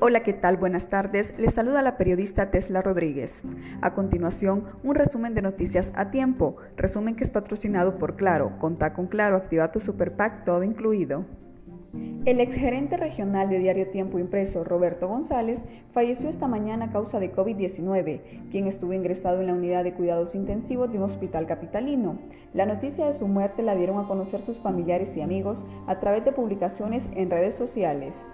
Hola, ¿qué tal? Buenas tardes. Les saluda la periodista Tesla Rodríguez. A continuación, un resumen de noticias a tiempo. Resumen que es patrocinado por Claro. Contá con Claro, activa tu Super todo incluido. El exgerente regional de Diario Tiempo Impreso, Roberto González, falleció esta mañana a causa de COVID-19, quien estuvo ingresado en la unidad de cuidados intensivos de un hospital capitalino. La noticia de su muerte la dieron a conocer sus familiares y amigos a través de publicaciones en redes sociales.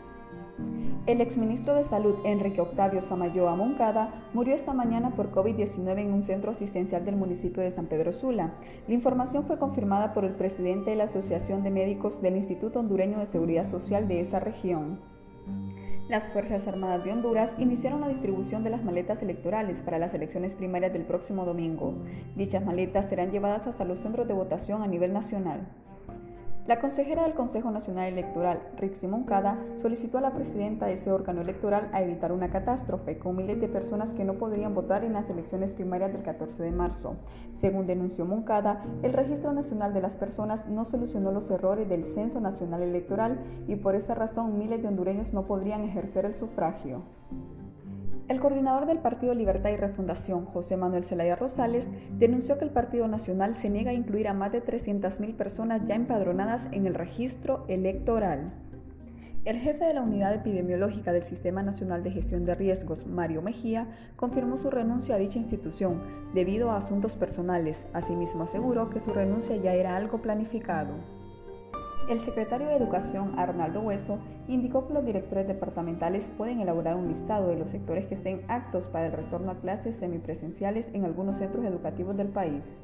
El exministro de Salud, Enrique Octavio Samayoa Moncada, murió esta mañana por COVID-19 en un centro asistencial del municipio de San Pedro Sula. La información fue confirmada por el presidente de la Asociación de Médicos del Instituto Hondureño de Seguridad Social de esa región. Las Fuerzas Armadas de Honduras iniciaron la distribución de las maletas electorales para las elecciones primarias del próximo domingo. Dichas maletas serán llevadas hasta los centros de votación a nivel nacional. La consejera del Consejo Nacional Electoral, Rixi Moncada, solicitó a la presidenta de ese órgano electoral a evitar una catástrofe con miles de personas que no podrían votar en las elecciones primarias del 14 de marzo. Según denunció Moncada, el Registro Nacional de las Personas no solucionó los errores del Censo Nacional Electoral y por esa razón miles de hondureños no podrían ejercer el sufragio. El coordinador del Partido Libertad y Refundación, José Manuel Zelaya Rosales, denunció que el Partido Nacional se niega a incluir a más de 300.000 personas ya empadronadas en el registro electoral. El jefe de la Unidad Epidemiológica del Sistema Nacional de Gestión de Riesgos, Mario Mejía, confirmó su renuncia a dicha institución debido a asuntos personales. Asimismo aseguró que su renuncia ya era algo planificado. El secretario de Educación, Arnaldo Hueso, indicó que los directores departamentales pueden elaborar un listado de los sectores que estén actos para el retorno a clases semipresenciales en algunos centros educativos del país.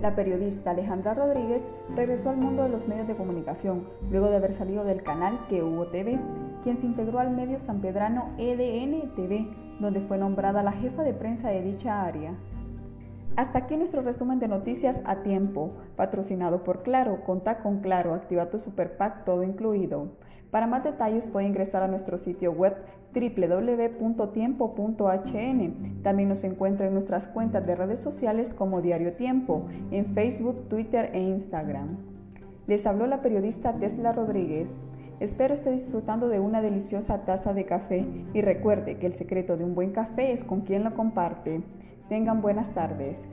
La periodista Alejandra Rodríguez regresó al mundo de los medios de comunicación luego de haber salido del canal Que Hubo TV, quien se integró al medio sanpedrano EDN TV, donde fue nombrada la jefa de prensa de dicha área. Hasta aquí nuestro resumen de noticias a tiempo, patrocinado por Claro. Conta con Claro, activa tu Super Pack todo incluido. Para más detalles puede ingresar a nuestro sitio web www.tiempo.hn. También nos encuentra en nuestras cuentas de redes sociales como Diario Tiempo, en Facebook, Twitter e Instagram. Les habló la periodista Tesla Rodríguez. Espero esté disfrutando de una deliciosa taza de café y recuerde que el secreto de un buen café es con quien lo comparte. Tengan buenas tardes.